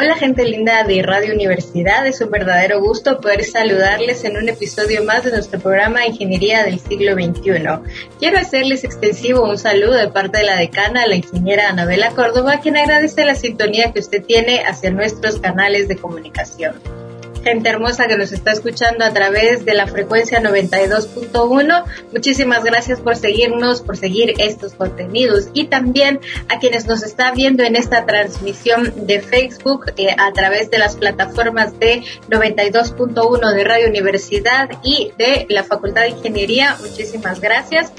Hola gente linda de Radio Universidad, es un verdadero gusto poder saludarles en un episodio más de nuestro programa Ingeniería del siglo XXI. Quiero hacerles extensivo un saludo de parte de la decana, la ingeniera Anabela Córdoba, quien agradece la sintonía que usted tiene hacia nuestros canales de comunicación gente hermosa que nos está escuchando a través de la frecuencia 92.1. Muchísimas gracias por seguirnos, por seguir estos contenidos y también a quienes nos están viendo en esta transmisión de Facebook eh, a través de las plataformas de 92.1 de Radio Universidad y de la Facultad de Ingeniería. Muchísimas gracias.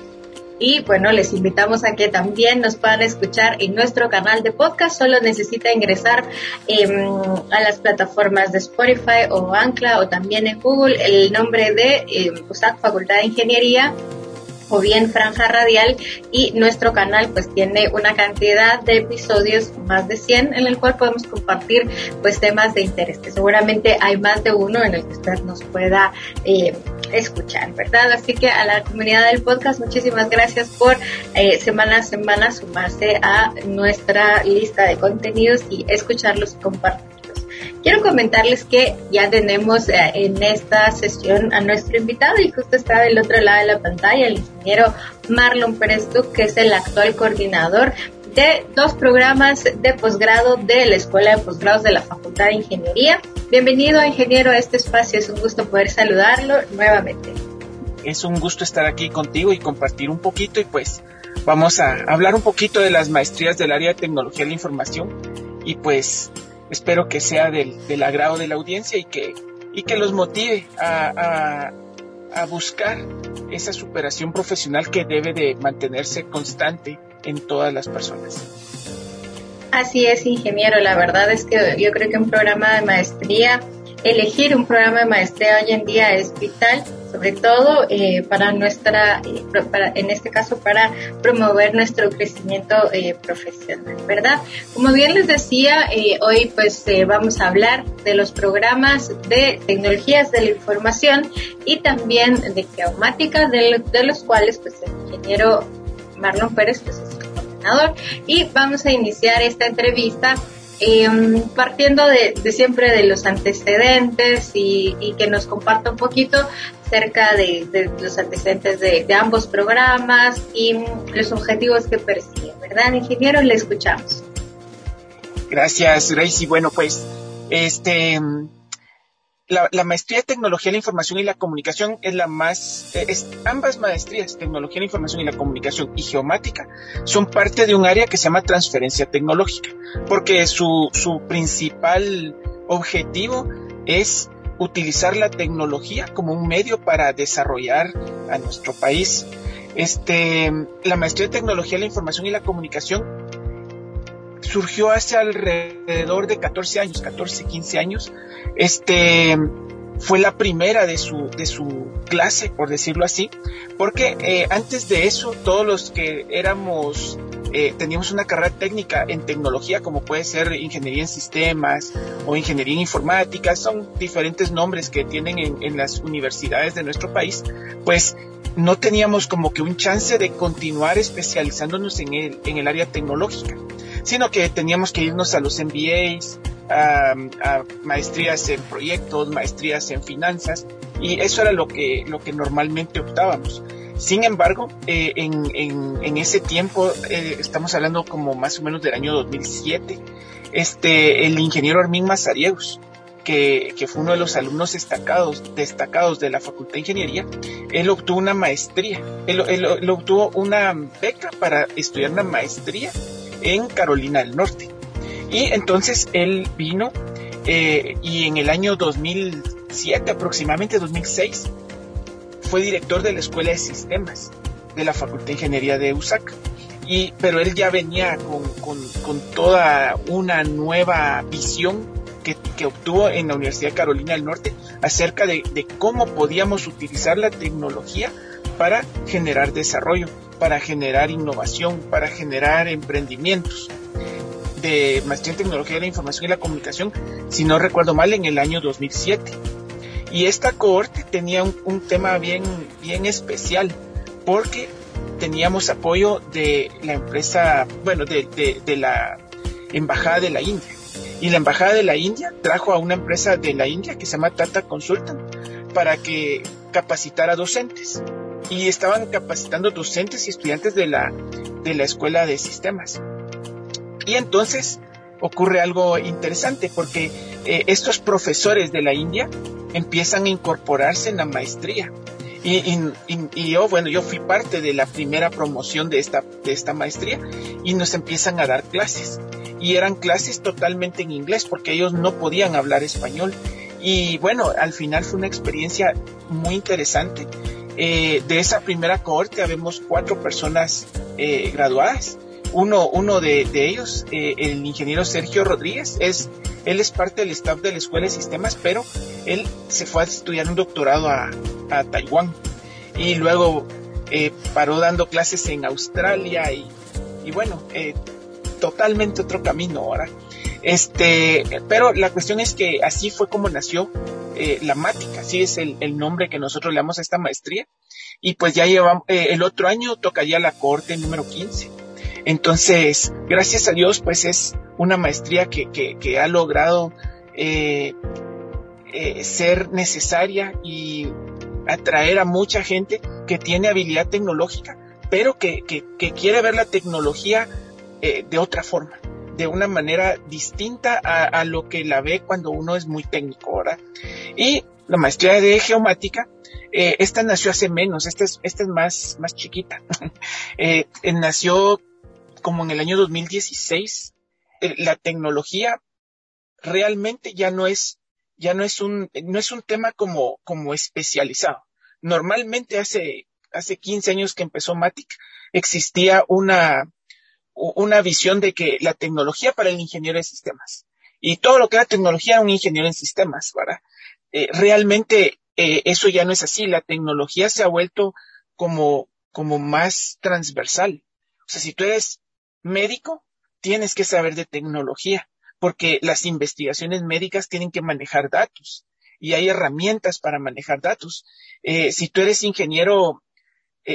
Y bueno, les invitamos a que también nos puedan escuchar en nuestro canal de podcast. Solo necesita ingresar em, a las plataformas de Spotify o Ancla o también en Google el nombre de eh, Facultad de Ingeniería o bien Franja Radial y nuestro canal pues tiene una cantidad de episodios, más de 100, en el cual podemos compartir pues temas de interés, que seguramente hay más de uno en el que usted nos pueda eh, escuchar, ¿verdad? Así que a la comunidad del podcast, muchísimas gracias por eh, semana a semana sumarse a nuestra lista de contenidos y escucharlos y compartirlos. Quiero comentarles que ya tenemos eh, en esta sesión a nuestro invitado y justo está del otro lado de la pantalla, el ingeniero Marlon Pérez que es el actual coordinador de dos programas de posgrado de la Escuela de Posgrados de la Facultad de Ingeniería. Bienvenido, ingeniero, a este espacio. Es un gusto poder saludarlo nuevamente. Es un gusto estar aquí contigo y compartir un poquito y pues vamos a hablar un poquito de las maestrías del área de tecnología de la información y pues espero que sea del, del agrado de la audiencia y que, y que los motive a, a, a buscar esa superación profesional que debe de mantenerse constante en todas las personas. Así es, ingeniero. La verdad es que yo creo que un programa de maestría, elegir un programa de maestría hoy en día es vital, sobre todo eh, para nuestra, eh, en este caso, para promover nuestro crecimiento eh, profesional, ¿verdad? Como bien les decía, hoy pues vamos a hablar de los programas de tecnologías de la información y también de geomática, de, de los cuales pues el ingeniero Marlon Pérez pues, es el coordinador y vamos a iniciar esta entrevista em, partiendo de, siempre de los antecedentes y, que nos comparta un poquito acerca de, los antecedentes de, ambos programas y los objetivos que persiguen, ¿verdad, ingeniero? Le escuchamos. Gracias, Gracie. Bueno, pues, este, la, maestría de tecnología de la información y la comunicación es la más, eh, ambas maestrías, tecnología la información y la comunicación y geomática, son parte de un área que se llama transferencia tecnológica, porque su, su principal objetivo es utilizar la tecnología como un medio para desarrollar a nuestro país. Este, la maestría de tecnología la información y la comunicación surgió hace alrededor de 14 años, 14, 15 años. Este fue la primera de su, de su clase, por decirlo así, porque eh, antes de eso, todos los que éramos, eh, teníamos una carrera técnica en tecnología, como puede ser ingeniería en sistemas o ingeniería en informática, son diferentes nombres que tienen en, en las universidades de nuestro país, pues no teníamos como que un chance de continuar especializándonos en el, en el área tecnológica sino que teníamos que irnos a los MBAs, a, maestrías en proyectos, maestrías en finanzas, y eso era lo que, lo que normalmente optábamos. Sin embargo, eh, en, en, ese tiempo, eh, estamos hablando como más o menos del año 2007, este, el ingeniero Armin Mazariegos, que, que, fue uno de los alumnos destacados, destacados de la Facultad de Ingeniería, él obtuvo una maestría, él, él obtuvo una beca para estudiar una maestría en Carolina del Norte. Y entonces él vino eh, y en el año 2007, aproximadamente 2006, fue director de la Escuela de Sistemas de la Facultad de Ingeniería de USAC. Y, pero él ya venía con, con, toda una nueva visión que, que, obtuvo en la Universidad de Carolina del Norte acerca de, de cómo podíamos utilizar la tecnología para generar desarrollo para generar innovación, para generar emprendimientos de maestría en tecnología de la información y la comunicación, si no recuerdo mal, en el año 2007. Y esta cohorte tenía un, tema bien, bien especial, porque teníamos apoyo de la empresa, bueno, de, de, la embajada de la India. Y la Embajada de la India trajo a una empresa de la India que se llama Tata Consultant para que capacitara docentes. Y estaban capacitando docentes y estudiantes de la, de la escuela de sistemas. Y entonces ocurre algo interesante porque eh, estos profesores de la India empiezan a incorporarse en la maestría. Y, yo, bueno, yo fui parte de la primera promoción de esta, de esta maestría y nos empiezan a dar clases. Y eran clases totalmente en inglés porque ellos no podían hablar español. Y bueno, al final fue una experiencia muy interesante. Eh, de esa primera cohorte habemos cuatro personas eh, graduadas. Uno, uno de, ellos, eh, el ingeniero Sergio Rodríguez, es, él es parte del staff de la Escuela de Sistemas, pero él se fue a estudiar un doctorado a, a Taiwán y luego eh, paró dando clases en Australia y, y bueno, eh, totalmente otro camino ahora. Este, pero la cuestión es que así fue como nació eh, la Mática, así es el, nombre que nosotros le damos a esta maestría. Y pues ya llevamos, eh, el otro año tocaría la corte número 15. Entonces, gracias a Dios, pues es una maestría que, que, que ha logrado eh, eh, ser necesaria y atraer a mucha gente que tiene habilidad tecnológica, pero que, que, quiere ver la tecnología eh, de otra forma, de una manera distinta a, lo que la ve cuando uno es muy técnico, ¿verdad? Y la maestría de geomática, eh, esta nació hace menos, esta es, esta es más, más chiquita. Eh, nació como en el año 2016. la tecnología realmente ya no es ya no es un, no es un tema como, como especializado. Normalmente hace, hace 15 años que empezó Matic, existía una, una visión de que la tecnología para el ingeniero de sistemas y todo lo que era tecnología un ingeniero en sistemas, ¿verdad? Eh, realmente eh, eso ya no es así. La tecnología se ha vuelto como, como más transversal. O sea, si tú eres médico, tienes que saber de tecnología porque las investigaciones médicas tienen que manejar datos y hay herramientas para manejar datos. Eh, si tú eres ingeniero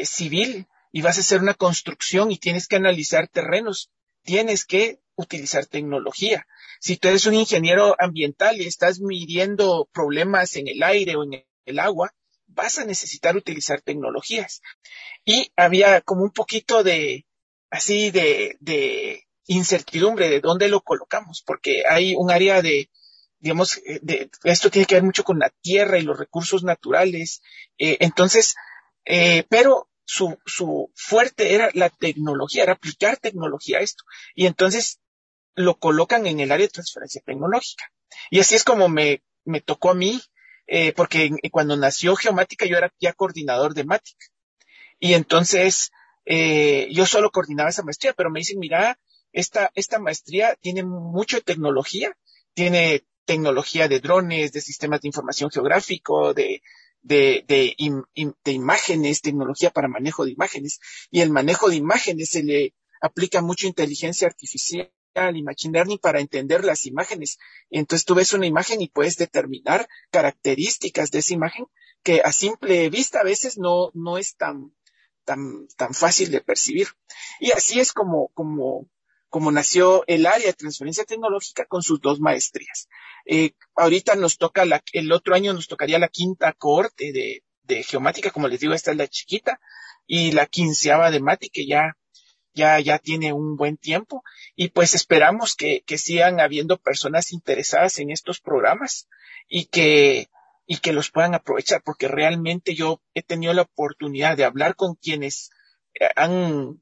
civil y vas a hacer una construcción y tienes que analizar terrenos, tienes que utilizar tecnología. Si tú eres un ingeniero ambiental y estás midiendo problemas en el aire o en el agua, vas a necesitar utilizar tecnologías. Y había como un poquito de, así de, de incertidumbre de dónde lo colocamos, porque hay un área de, digamos, eh, de, esto tiene que ver mucho con la tierra y los recursos naturales. Eh, entonces, eh, pero su, su fuerte era la tecnología, era aplicar tecnología a esto. Y entonces lo colocan en el área de transferencia tecnológica. Y así es como me, me tocó a mí, eh, porque cuando nació Geomática yo era ya coordinador de Matic. Y entonces eh, yo solo coordinaba esa maestría, pero me dicen, mira, esta, esta maestría tiene mucho tecnología, tiene tecnología de drones, de sistemas de información geográfico, de, de, de, de, imágenes, tecnología para manejo de imágenes. Y el manejo de imágenes se le aplica mucho inteligencia artificial y machine learning para entender las imágenes. Entonces tú ves una imagen y puedes determinar características de esa imagen que a simple vista a veces no, no es tan, tan, tan fácil de percibir. Y así es como, como, como nació el área de transferencia tecnológica con sus dos maestrías. Eh, ahorita nos toca la, el otro año nos tocaría la quinta cohorte de, de geomática, como les digo, esta es la chiquita, y la quinceava de MATI, que ya, ya, ya tiene un buen tiempo, y pues esperamos que, que sigan habiendo personas interesadas en estos programas y que, y que los puedan aprovechar, porque realmente yo he tenido la oportunidad de hablar con quienes eh, han,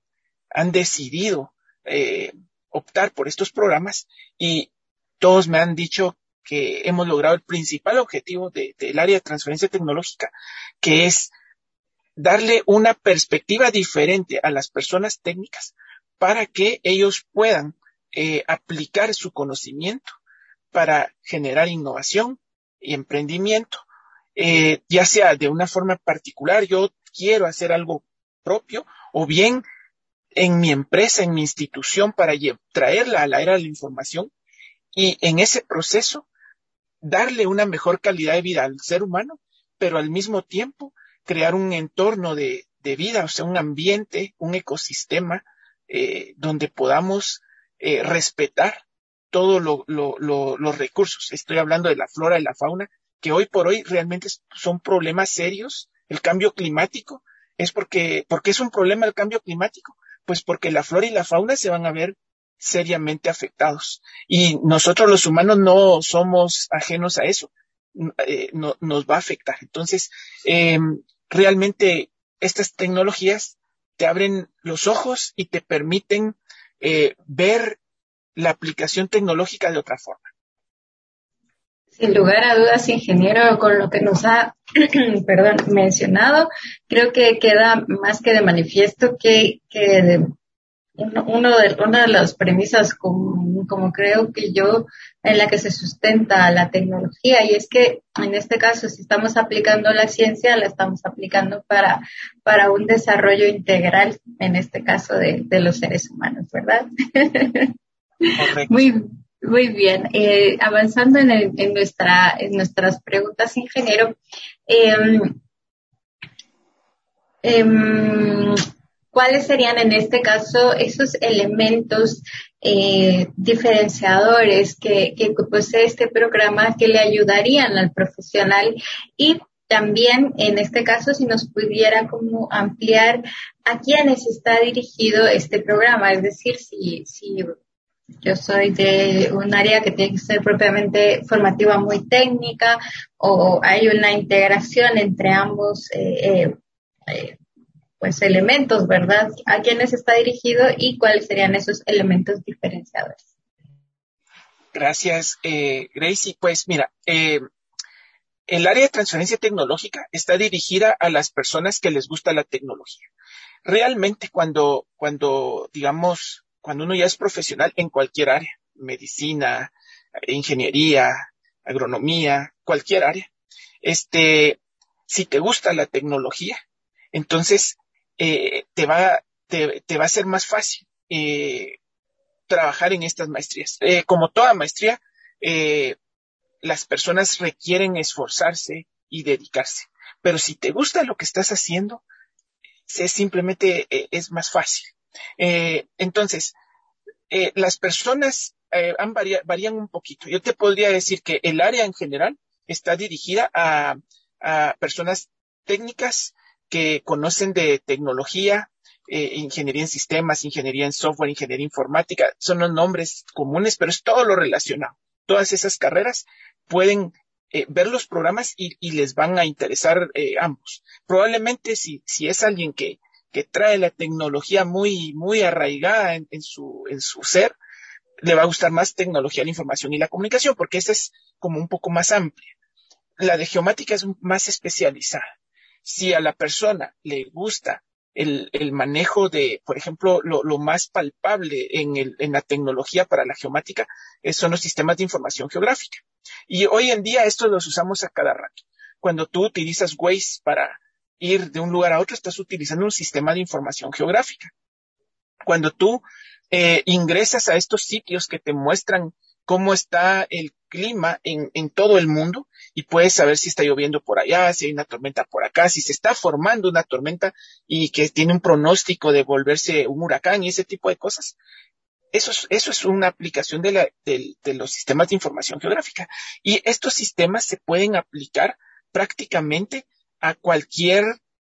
han decidido eh, optar por estos programas y todos me han dicho que hemos logrado el principal objetivo del área de transferencia tecnológica, que es darle una perspectiva diferente a las personas técnicas para que ellos puedan eh, aplicar su conocimiento para generar innovación y emprendimiento, eh, ya sea de una forma particular, yo quiero hacer algo propio, o bien en mi empresa, en mi institución, para traerla a la era de la información y en ese proceso darle una mejor calidad de vida al ser humano, pero al mismo tiempo crear un entorno de, vida, o sea, un ambiente, un ecosistema eh, donde podamos eh, respetar todos los recursos. Estoy hablando de la flora y la fauna, que hoy por hoy realmente son problemas serios. El cambio climático es porque, porque es un problema el cambio climático, pues porque la flora y la fauna se van a ver seriamente afectados. Y nosotros los humanos no somos ajenos a eso. Eh, no, nos va a afectar. Entonces, eh, realmente estas tecnologías te abren los ojos y te permiten eh, ver la aplicación tecnológica de otra forma. Sin lugar a dudas, ingeniero, con lo que nos ha perdón, mencionado, creo que queda más que de manifiesto que, que uno de, una de las premisas como, como, creo que yo en la que se sustenta la tecnología y es que en este caso si estamos aplicando la ciencia la estamos aplicando para para un desarrollo integral en este caso de, de los seres humanos verdad Correcto. muy muy bien eh, avanzando en, en nuestra en nuestras preguntas ingeniero eh, eh, ¿Cuáles serían en este caso esos elementos eh, diferenciadores que, que posee este programa que le ayudarían al profesional y también en este caso si nos pudiera como ampliar a quiénes está dirigido este programa, es decir, si, si yo soy de un área que tiene que ser propiamente formativa muy técnica o hay una integración entre ambos eh, eh, eh pues elementos, ¿verdad? ¿A quiénes está dirigido y cuáles serían esos elementos diferenciadores? Gracias, eh, Gracie. Pues mira, el área de transferencia tecnológica está dirigida a las personas que les gusta la tecnología. Realmente cuando, cuando, digamos, cuando uno ya es profesional en cualquier área, medicina, ingeniería, agronomía, cualquier área, este, si te gusta la tecnología, entonces eh, te, va, te, va a ser más fácil eh, trabajar en estas maestrías. Eh, como toda maestría, las personas requieren esforzarse y dedicarse. Pero si te gusta lo que estás haciendo, es simplemente es más fácil. Entonces, las personas han varían un poquito. Yo te podría decir que el área en general está dirigida a, personas técnicas que conocen de tecnología, eh, ingeniería en sistemas, ingeniería en software, ingeniería informática, son los nombres comunes, pero es todo lo relacionado. Todas esas carreras pueden eh, ver los programas y, les van a interesar eh, ambos. Probablemente si es alguien que, que trae la tecnología muy, muy arraigada en, su, en su ser, le va a gustar más tecnología, la información y la comunicación, porque esa es como un poco más amplia. La de geomática es más especializada si a la persona le gusta el, el manejo de, por ejemplo, lo, lo más palpable en, el, en, la tecnología para la geomática son los sistemas de información geográfica. Y hoy en día estos los usamos a cada rato. Cuando tú utilizas Waze para ir de un lugar a otro, estás utilizando un sistema de información geográfica. Cuando tú eh, ingresas a estos sitios que te muestran cómo está el clima en, todo el mundo y puedes saber si está lloviendo por allá, si hay una tormenta por acá, si se está formando una tormenta y que tiene un pronóstico de volverse un huracán y ese tipo de cosas. Eso es, eso es una aplicación de, la, de los sistemas de información geográfica. Y estos sistemas se pueden aplicar prácticamente a cualquier,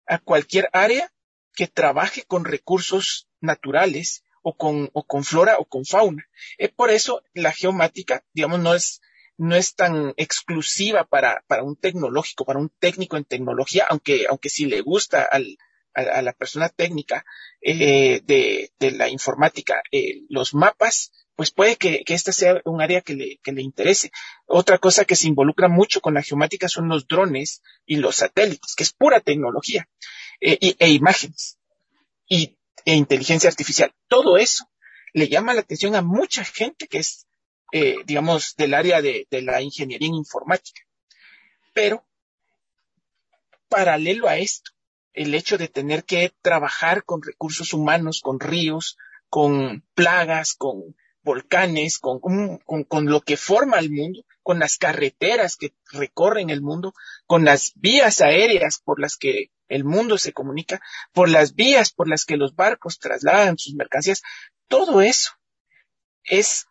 a cualquier área que trabaje con recursos naturales o con, o con flora o con fauna. Es por eso la geomática, digamos, no es, no es tan exclusiva para, para un tecnológico, para un técnico en tecnología, aunque, aunque sí le gusta al, a, la persona técnica eh, de, de, la informática eh, los mapas, pues puede que, que esta sea un área que le, que le interese. Otra cosa que se involucra mucho con la geomática son los drones y los satélites, que es pura tecnología y, e imágenes. Y e inteligencia artificial. Todo eso le llama la atención a mucha gente que es, eh, digamos, del área de, de la ingeniería informática. Pero, paralelo a esto, el hecho de tener que trabajar con recursos humanos, con ríos, con plagas, con volcanes, con, con, con, lo que forma el mundo, con las carreteras que recorren el mundo, con las vías aéreas por las que el mundo se comunica, por las vías por las que los barcos trasladan sus mercancías, todo eso es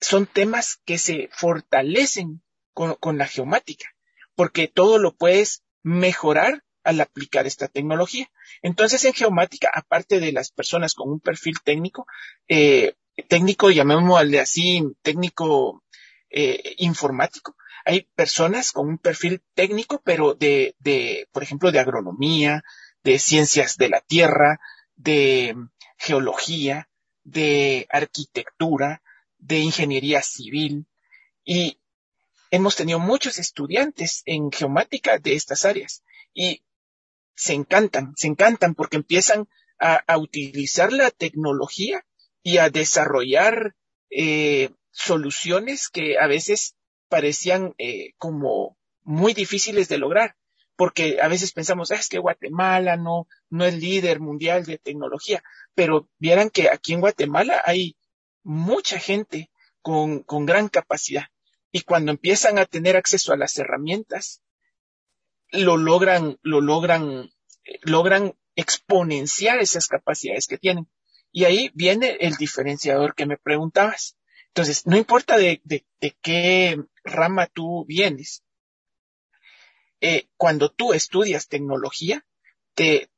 son temas que se fortalecen con, con la geomática, porque todo lo puedes mejorar al aplicar esta tecnología. Entonces, en geomática, aparte de las personas con un perfil técnico, eh, técnico, llamémosle así, técnico eh, informático, hay personas con un perfil técnico, pero de, de, por ejemplo, de agronomía, de ciencias de la tierra, de geología, de arquitectura, de ingeniería civil, y hemos tenido muchos estudiantes en geomática de estas áreas. Y se encantan, se encantan porque empiezan a, utilizar la tecnología y a desarrollar eh, soluciones que a veces parecían eh, como muy difíciles de lograr, porque a veces pensamos, ah, es que Guatemala no, no es líder mundial de tecnología, pero vieran que aquí en Guatemala hay mucha gente con, con gran capacidad y cuando empiezan a tener acceso a las herramientas, lo logran, lo logran, logran exponenciar esas capacidades que tienen. Y ahí viene el diferenciador que me preguntabas. Entonces, no importa de, de, qué rama tú vienes, eh, cuando tú estudias tecnología, te,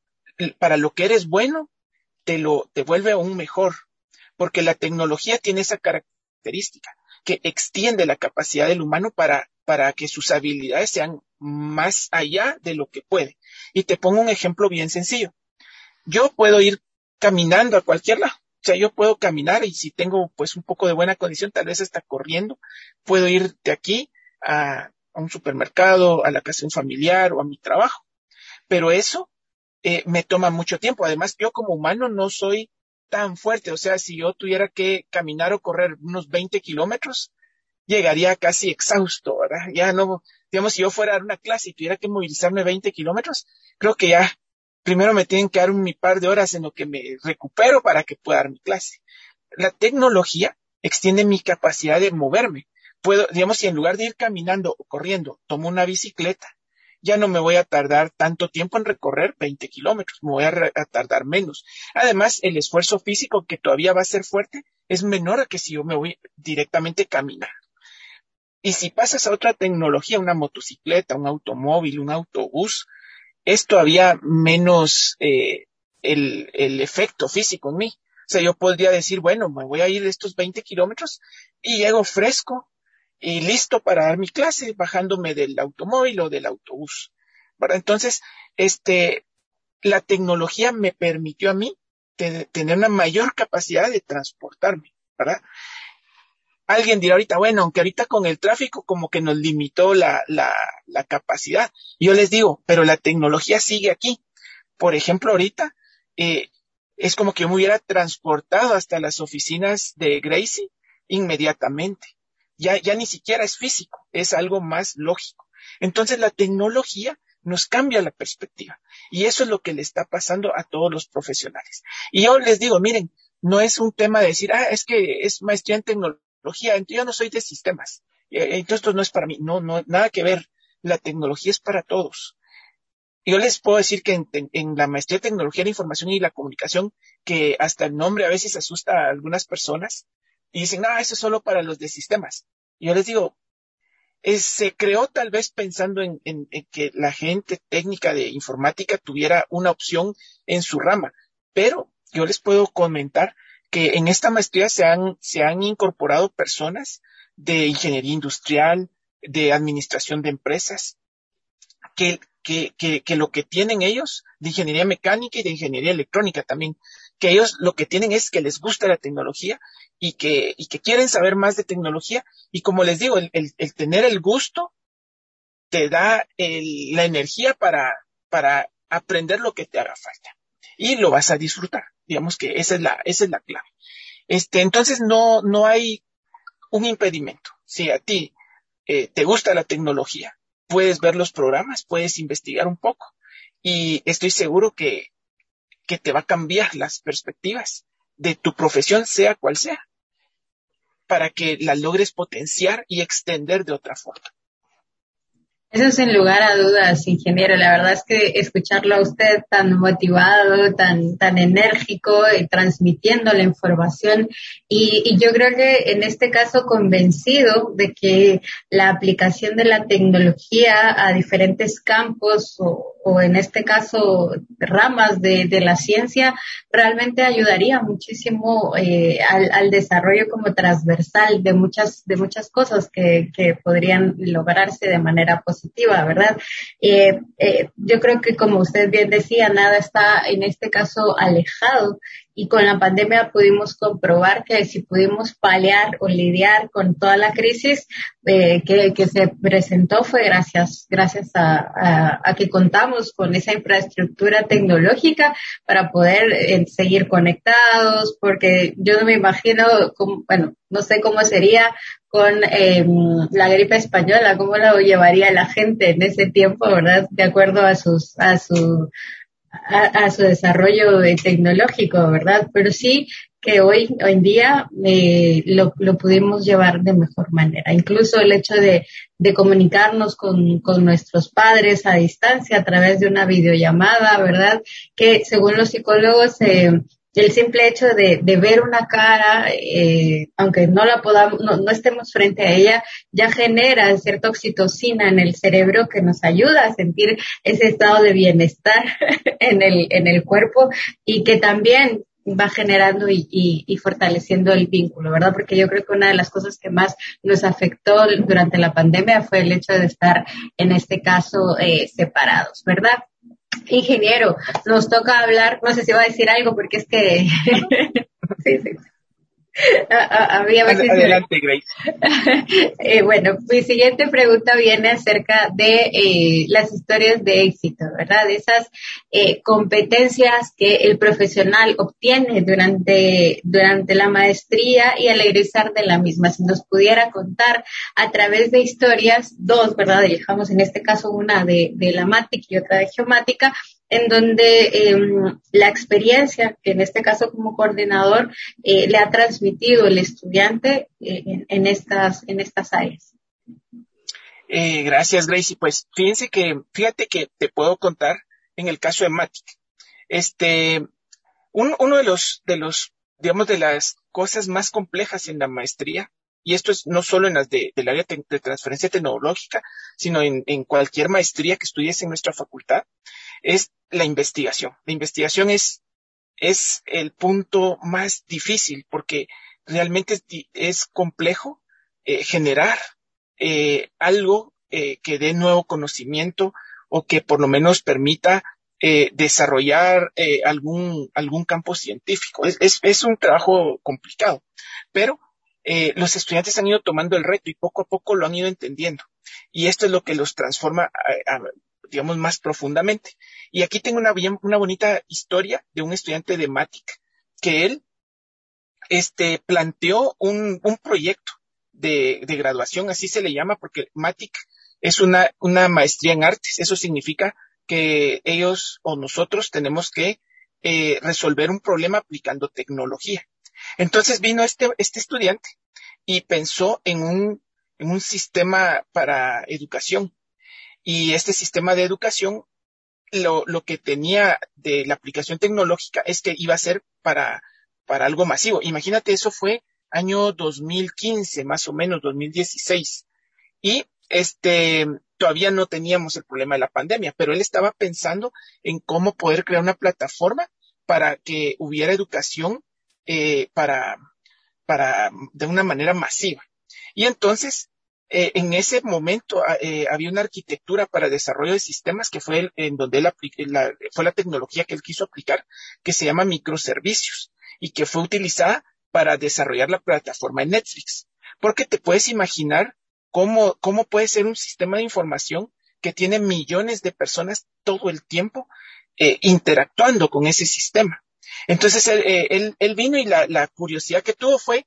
para lo que eres bueno, te lo, te vuelve aún mejor, porque la tecnología tiene esa característica que extiende la capacidad del humano para, para que sus habilidades sean más allá de lo que puede. Y te pongo un ejemplo bien sencillo. Yo puedo ir caminando a cualquier lado. O sea, yo puedo caminar y si tengo pues un poco de buena condición, tal vez hasta corriendo, puedo ir de aquí a, un supermercado, a la casa un familiar o a mi trabajo. Pero eso eh, me toma mucho tiempo. Además, yo como humano no soy tan fuerte. O sea, si yo tuviera que caminar o correr unos 20 kilómetros, llegaría casi exhausto, ¿verdad? Ya no, digamos, si yo fuera a dar una clase y tuviera que movilizarme 20 kilómetros, creo que ya primero me tienen que dar mi par de horas en lo que me recupero para que pueda dar mi clase. La tecnología extiende mi capacidad de moverme. Puedo, digamos, si en lugar de ir caminando o corriendo, tomo una bicicleta, ya no me voy a tardar tanto tiempo en recorrer 20 kilómetros, me voy a, tardar menos. Además, el esfuerzo físico que todavía va a ser fuerte es menor a que si yo me voy directamente a caminar. Y si pasas a otra tecnología, una motocicleta, un automóvil, un autobús, es todavía menos eh, el, el efecto físico en mí. O sea, yo podría decir, bueno, me voy a ir estos 20 kilómetros y llego fresco y listo para dar mi clase, bajándome del automóvil o del autobús. Entonces, este, la tecnología me permitió a mí tener una mayor capacidad de transportarme, ¿verdad? Alguien dirá ahorita, bueno, aunque ahorita con el tráfico como que nos limitó la, la, la capacidad. Yo les digo, pero la tecnología sigue aquí. Por ejemplo, ahorita eh, es como que me hubiera transportado hasta las oficinas de Gracie inmediatamente. Ya, ya ni siquiera es físico, es algo más lógico. Entonces la tecnología nos cambia la perspectiva. Y eso es lo que le está pasando a todos los profesionales. Y yo les digo, miren, no es un tema de decir, ah, es que es maestría en tecnología tecnología, yo no soy de sistemas, eh, entonces esto no es para mí, no, no, nada que ver, la tecnología es para todos. Yo les puedo decir que en, la maestría de tecnología de la información y la comunicación, que hasta el nombre a veces asusta a algunas personas y dicen, ah, eso es solo para los de sistemas. Yo les digo, se creó tal vez pensando en, en, que la gente técnica de informática tuviera una opción en su rama, pero yo les puedo comentar que en esta maestría se han, se han incorporado personas de ingeniería industrial, de administración de empresas, que, que, que, que, lo que tienen ellos de ingeniería mecánica y de ingeniería electrónica también, que ellos lo que tienen es que les gusta la tecnología y que, y que quieren saber más de tecnología y como les digo, el, el, tener el gusto te da el, la energía para, para aprender lo que te haga falta y lo vas a disfrutar. Digamos que esa es la, esa es la clave. Este, entonces no, no hay un impedimento. Si a ti eh, te gusta la tecnología, puedes ver los programas, puedes investigar un poco y estoy seguro que, que te va a cambiar las perspectivas de tu profesión, sea cual sea, para que la logres potenciar y extender de otra forma. Eso sin lugar a dudas, ingeniero. La verdad es que escucharlo a usted tan motivado, tan, tan enérgico y transmitiendo la información y, yo creo que en este caso convencido de que la aplicación de la tecnología a diferentes campos o, o en este caso ramas de, de, la ciencia realmente ayudaría muchísimo eh, al, al, desarrollo como transversal de muchas de muchas cosas que, que podrían lograrse de manera positiva, ¿verdad? Eh, eh, yo creo que como usted bien decía, nada está en este caso alejado y con la pandemia pudimos comprobar que si pudimos paliar o lidiar con toda la crisis eh, que, que, se presentó fue gracias, gracias a, a, que contamos con esa infraestructura tecnológica para poder eh, seguir conectados, porque yo no me imagino, cómo, bueno, no sé cómo sería con eh, la gripe española, cómo lo llevaría la gente en ese tiempo, ¿verdad? De acuerdo a sus, a su, a, a, su desarrollo tecnológico, ¿verdad? Pero sí que hoy, hoy en día eh, lo, lo, pudimos llevar de mejor manera. Incluso el hecho de, de comunicarnos con, con, nuestros padres a distancia a través de una videollamada, ¿verdad? Que según los psicólogos, eh, el simple hecho de, de ver una cara, eh, aunque no la podamos, no, no, estemos frente a ella, ya genera cierta oxitocina en el cerebro que nos ayuda a sentir ese estado de bienestar en el, en el cuerpo y que también va generando y, fortaleciendo el vínculo, ¿verdad? Porque yo creo que una de las cosas que más nos afectó durante la pandemia fue el hecho de estar, en este caso, eh, separados, ¿verdad? Ingeniero, nos toca hablar, no sé si va a decir algo porque es que... Había Adelante, Grace. eh, bueno, mi siguiente pregunta viene acerca de eh, las historias de éxito, ¿verdad? De esas eh, competencias que el profesional obtiene durante, durante la maestría y al egresar de la misma. Si nos pudiera contar a través de historias, dos, ¿verdad? Dejamos en este caso una de, de la MATIC y otra de geomática, en donde eh, la experiencia, que en este caso como coordinador, eh, le ha transmitido el estudiante eh, en, en, estas, en estas áreas. Eh, gracias, Gracie. Pues fíjense que, fíjate que te puedo contar en el caso de Matic. Este, un, uno de los, de los, digamos, de las cosas más complejas en la maestría, y esto es no solo en las de, del área de, transferencia tecnológica, sino en, en cualquier maestría que estudies en nuestra facultad, es la investigación. La investigación es, es el punto más difícil porque realmente es, es complejo eh, generar eh, algo eh, que dé nuevo conocimiento o que por lo menos permita eh, desarrollar eh, algún, algún campo científico. Es, es, es un trabajo complicado, pero los estudiantes han ido tomando el reto y poco a poco lo han ido entendiendo. Y esto es lo que los transforma a, a, digamos, más profundamente. Y aquí tengo una, bien, una bonita historia de un estudiante de MATIC, que él este, planteó un, un proyecto de, de, graduación, así se le llama, porque MATIC es una, una maestría en artes. Eso significa que ellos o nosotros tenemos que eh, resolver un problema aplicando tecnología. Entonces vino este, este estudiante y pensó en un, en un sistema para educación y este sistema de educación, lo, lo que tenía de la aplicación tecnológica es que iba a ser para, para algo masivo. Imagínate, eso fue año 2015, más o menos, 2016. Y este, todavía no teníamos el problema de la pandemia, pero él estaba pensando en cómo poder crear una plataforma para que hubiera educación eh, para, para, de una manera masiva. Y entonces eh, en ese momento ah, eh, había una arquitectura para desarrollo de sistemas que fue el, en donde él la, fue la tecnología que él quiso aplicar, que se llama microservicios y que fue utilizada para desarrollar la plataforma en Netflix. Porque te puedes imaginar cómo, cómo puede ser un sistema de información que tiene millones de personas todo el tiempo eh, interactuando con ese sistema. Entonces él, él, vino y la curiosidad que tuvo fue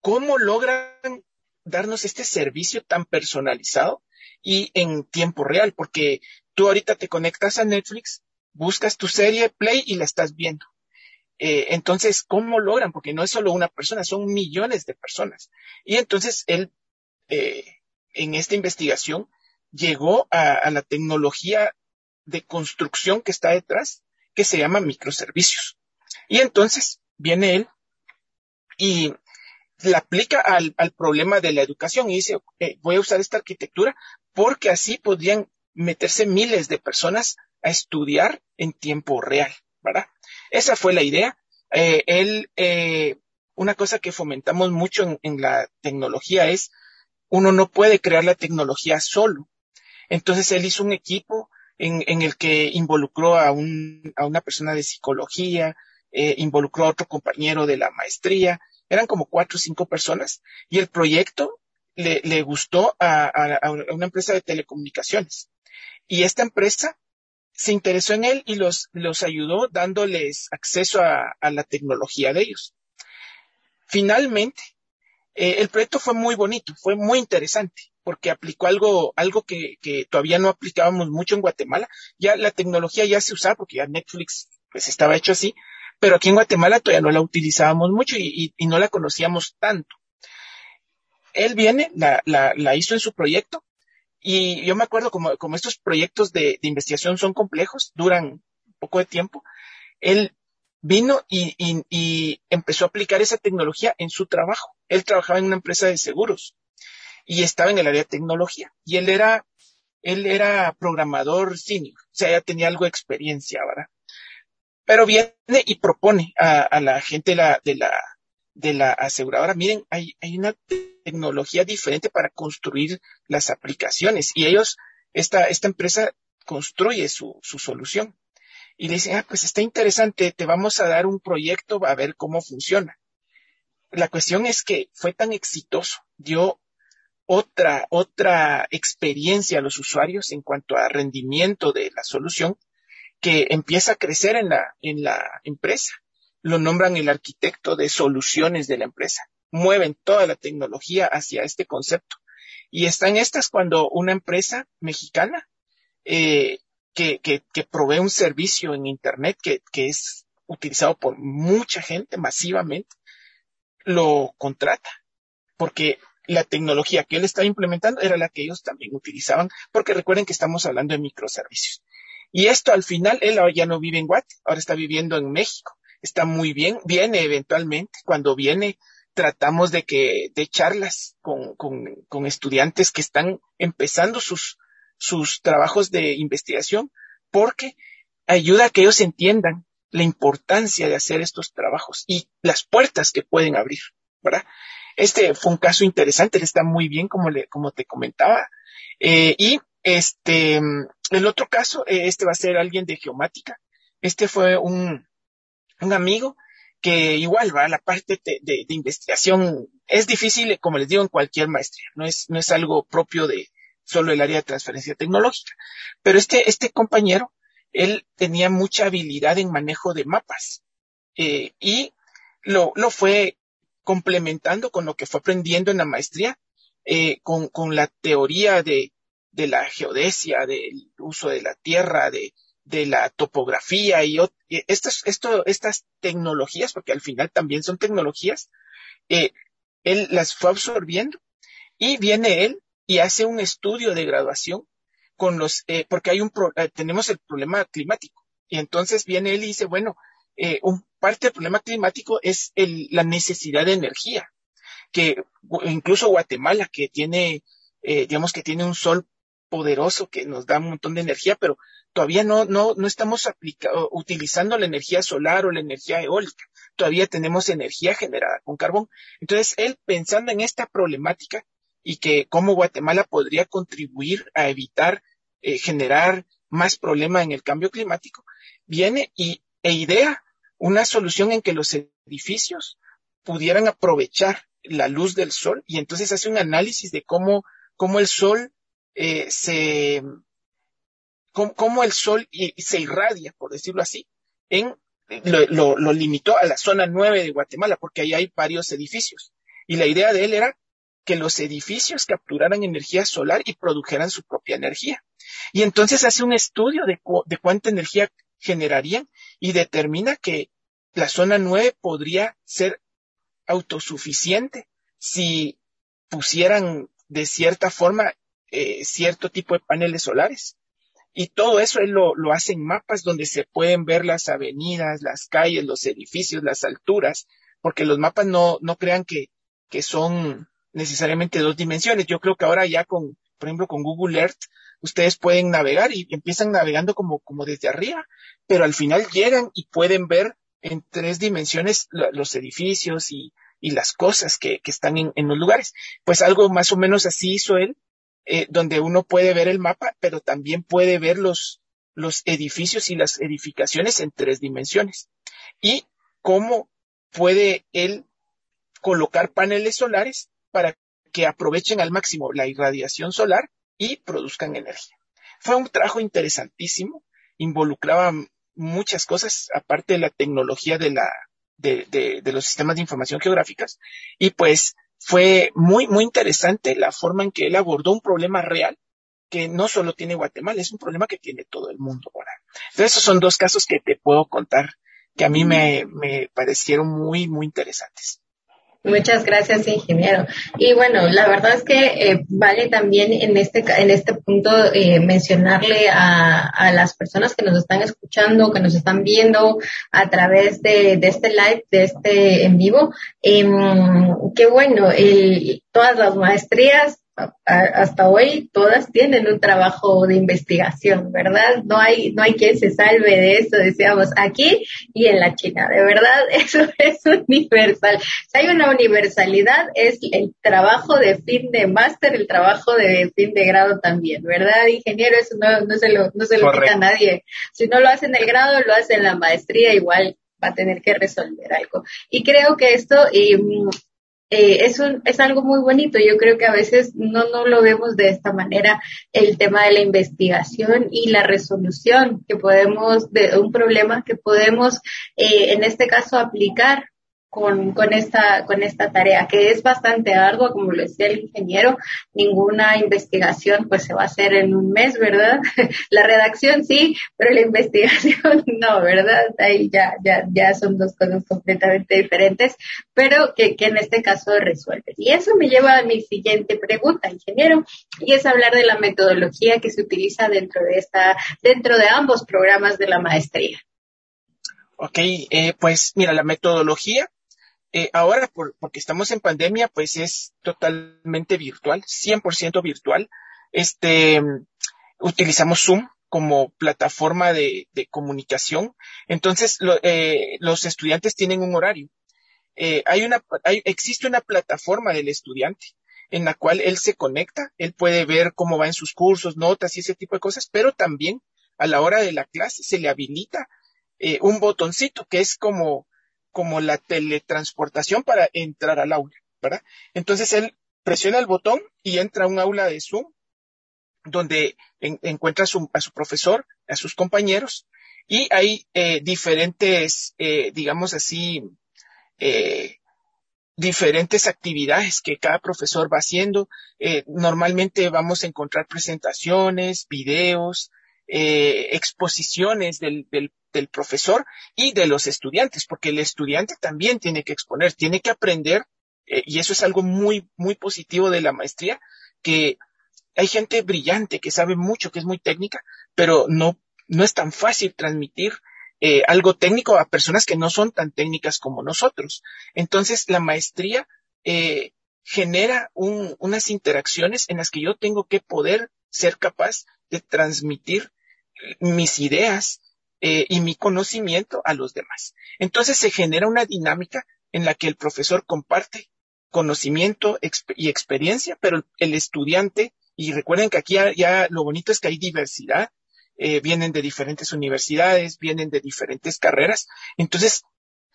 cómo logran darnos este servicio tan personalizado y en tiempo real, porque tú ahorita te conectas a Netflix, buscas tu serie Play y la estás viendo. Eh, entonces, ¿cómo logran? Porque no es solo una persona, son millones de personas. Y entonces él, eh, en esta investigación, llegó a, la tecnología de construcción que está detrás, que se llama microservicios. Y entonces viene él y la aplica al, problema de la educación y dice, voy a usar esta arquitectura porque así podrían meterse miles de personas a estudiar en tiempo real, ¿verdad? Esa fue la idea. Eh, él, eh, una cosa que fomentamos mucho en, la tecnología es, uno no puede crear la tecnología solo. Entonces él hizo un equipo en, el que involucró a, un, a una persona de psicología, eh, involucró a otro compañero de la maestría, eran como cuatro o cinco personas, y el proyecto le, le gustó a, a, una empresa de telecomunicaciones. Y esta empresa se interesó en él y los, los ayudó dándoles acceso a, a la tecnología de ellos. Finalmente, eh, el proyecto fue muy bonito, fue muy interesante, porque aplicó algo, algo que, que, todavía no aplicábamos mucho en Guatemala. Ya la tecnología ya se usaba, porque ya Netflix pues estaba hecho así, pero aquí en Guatemala todavía no la utilizábamos mucho y, no la conocíamos tanto. Él viene, la, hizo en su proyecto y yo me acuerdo como, estos proyectos de, investigación son complejos, duran poco de tiempo, él vino y, empezó a aplicar esa tecnología en su trabajo. Él trabajaba en una empresa de seguros y estaba en el área de tecnología y él era, él era programador senior, o sea, ya tenía algo de experiencia, ¿verdad? Pero viene y propone a, a la gente de la, de la, de la aseguradora, miren, hay, hay una tecnología diferente para construir las aplicaciones y ellos, esta, esta empresa construye su, su solución. Y le dicen, ah, pues está interesante, te vamos a dar un proyecto a ver cómo funciona. La cuestión es que fue tan exitoso, dio otra, otra experiencia a los usuarios en cuanto a rendimiento de la solución que empieza a crecer en la, en la empresa lo nombran el arquitecto de soluciones de la empresa. Mueven toda la tecnología hacia este concepto. Y están estas cuando una empresa mexicana eh, que, que, que, provee un servicio en Internet que, que es utilizado por mucha gente masivamente, lo contrata. Porque la tecnología que él estaba implementando era la que ellos también utilizaban, porque recuerden que estamos hablando de microservicios. Y esto al final, él ya no vive en Guate, ahora está viviendo en México está muy bien, viene eventualmente, cuando viene tratamos de que, de charlas con, con, con estudiantes que están empezando sus, sus trabajos de investigación, porque ayuda a que ellos entiendan la importancia de hacer estos trabajos y las puertas que pueden abrir, ¿verdad? Este fue un caso interesante, él está muy bien, como le, como te comentaba. Eh, y este, el otro caso, eh, este va a ser alguien de geomática. Este fue un, un amigo que igual va a la parte de, investigación es difícil, como les digo, en cualquier maestría, no es, no es algo propio de solo el área de transferencia tecnológica. Pero este, este compañero, él tenía mucha habilidad en manejo de mapas eh, y lo, lo fue complementando con lo que fue aprendiendo en la maestría, eh, con, con la teoría de, de la geodesia, del uso de la tierra, de, de la topografía y, estas, esto, estas tecnologías, porque al final también son tecnologías, eh, él las fue absorbiendo y viene él y hace un estudio de graduación con los, eh, porque hay un, eh, tenemos el problema climático. Y entonces viene él y dice, bueno, un parte del problema climático es el, la necesidad de energía, que incluso Guatemala, que tiene, digamos que tiene un sol poderoso que nos da un montón de energía, pero todavía no, no, no estamos utilizando la energía solar o la energía eólica. Todavía tenemos energía generada con carbón. Entonces, él pensando en esta problemática y que cómo Guatemala podría contribuir a evitar eh, generar más problema en el cambio climático, viene y, e idea una solución en que los edificios pudieran aprovechar la luz del sol y entonces hace un análisis de cómo, cómo el sol eh, se, cómo, el sol se irradia, por decirlo así, en, lo, lo, limitó a la zona 9 de Guatemala, porque ahí hay varios edificios. Y la idea de él era que los edificios capturaran energía solar y produjeran su propia energía. Y entonces hace un estudio de, de cuánta energía generarían y determina que la zona 9 podría ser autosuficiente si pusieran de cierta forma eh, cierto tipo de paneles solares. Y todo eso él lo, lo hace en mapas donde se pueden ver las avenidas, las calles, los edificios, las alturas, porque los mapas no, no crean que, que son necesariamente dos dimensiones. Yo creo que ahora ya con, por ejemplo, con Google Earth, ustedes pueden navegar y empiezan navegando como, como desde arriba, pero al final llegan y pueden ver en tres dimensiones los edificios y, y las cosas que, que están en, en, los lugares. Pues algo más o menos así hizo él, eh, donde uno puede ver el mapa, pero también puede ver los, los edificios y las edificaciones en tres dimensiones. Y cómo puede él colocar paneles solares para que aprovechen al máximo la irradiación solar y produzcan energía. Fue un trabajo interesantísimo, involucraba muchas cosas, aparte de la tecnología de la, de, de, de los sistemas de información geográficas, y pues fue muy, muy interesante la forma en que él abordó un problema real que no solo tiene Guatemala, es un problema que tiene todo el mundo ahora. Entonces, esos son dos casos que te puedo contar que a mí me, me parecieron muy, muy interesantes. Muchas gracias, ingeniero. Y bueno, la verdad es que eh, vale también en este en este punto eh, mencionarle a, a, las personas que nos están escuchando, que nos están viendo a través de, de este live, de este en vivo, eh, que bueno, el, todas las maestrías hasta hoy todas tienen un trabajo de investigación, ¿verdad? No hay, no hay quien se salve de eso, decíamos, aquí y en la China, de verdad, eso es universal. Si hay una universalidad, es el trabajo de fin de máster, el trabajo de fin de grado también, ¿verdad, ingeniero? Eso no, no se lo, no se lo quita a nadie. Si no lo hace en el grado, lo hace en la maestría, igual va a tener que resolver algo. Y creo que esto, y, eh, es, un, es algo muy bonito. Yo creo que a veces no, no lo vemos de esta manera, el tema de la investigación y la resolución que podemos, de un problema que podemos, eh, en este caso, aplicar con, con, esta, con esta tarea, que es bastante ardua, como lo decía el ingeniero, ninguna investigación pues se va a hacer en un mes, ¿verdad? la redacción sí, pero la investigación no, ¿verdad? Ahí ya, ya, ya son dos cosas completamente diferentes, pero que, que en este caso resuelven. Y eso me lleva a mi siguiente pregunta, ingeniero, y es hablar de la metodología que se utiliza dentro de esta, dentro de ambos programas de la maestría. Ok, eh, pues mira, la metodología eh, ahora, por, porque estamos en pandemia, pues es totalmente virtual, 100% virtual. Este, utilizamos Zoom como plataforma de, comunicación. Entonces, eh, los estudiantes tienen un horario. Eh, hay una, hay, existe una plataforma del estudiante en la cual él se conecta, él puede ver cómo va en sus cursos, notas y ese tipo de cosas, pero también a la hora de la clase se le habilita un botoncito que es como como la teletransportación para entrar al aula, ¿verdad? Entonces él presiona el botón y entra a un aula de Zoom donde encuentra a su, profesor, a sus compañeros, y hay eh, diferentes, eh, digamos así, eh, diferentes actividades que cada profesor va haciendo. Normalmente vamos a encontrar presentaciones, videos, eh, exposiciones del, del, del profesor y de los estudiantes, porque el estudiante también tiene que exponer, tiene que aprender, eh, y eso es algo muy, muy positivo de la maestría, que hay gente brillante que sabe mucho, que es muy técnica, pero no, no es tan fácil transmitir eh, algo técnico a personas que no son tan técnicas como nosotros. Entonces, la maestría eh, genera un, unas interacciones en las que yo tengo que poder ser capaz de transmitir mis ideas, eh, y mi conocimiento a los demás. Entonces se genera una dinámica en la que el profesor comparte conocimiento y experiencia, pero el, estudiante, y recuerden que aquí ya, lo bonito es que hay diversidad, eh, vienen de diferentes universidades, vienen de diferentes carreras, entonces